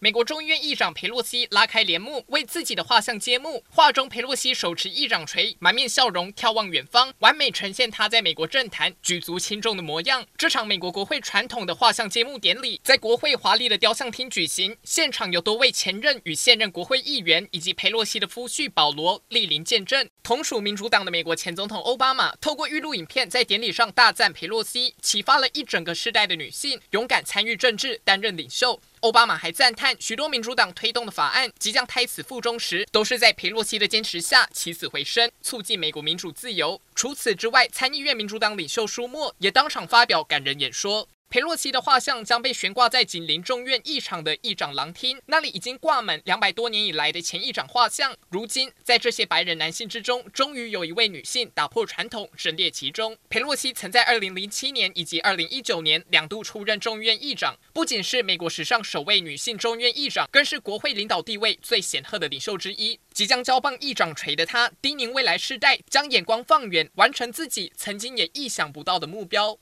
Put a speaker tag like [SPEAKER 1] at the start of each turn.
[SPEAKER 1] 美国众议院议长佩洛西拉开帘幕，为自己的画像揭幕。画中佩洛西手持议长锤，满面笑容，眺望远方，完美呈现她在美国政坛举足轻重的模样。这场美国国会传统的画像揭幕典礼在国会华丽的雕像厅举行，现场有多位前任与现任国会议员以及佩洛西的夫婿保罗莅临见证。同属民主党的美国前总统奥巴马透过预录影片在典礼上大赞佩洛西，启发了一整个世代的女性勇敢参与政治，担任领袖。奥巴马还赞叹，许多民主党推动的法案即将胎死腹中时，都是在佩洛西的坚持下起死回生，促进美国民主自由。除此之外，参议院民主党领袖舒默也当场发表感人演说。裴洛西的画像将被悬挂在紧邻众院议场的议长廊厅，那里已经挂满两百多年以来的前议长画像。如今，在这些白人男性之中，终于有一位女性打破传统，身列其中。裴洛西曾在2007年以及2019年两度出任众议院议长，不仅是美国史上首位女性众院议长，更是国会领导地位最显赫的领袖之一。即将交棒议长锤的她，叮咛未来世代将眼光放远，完成自己曾经也意想不到的目标。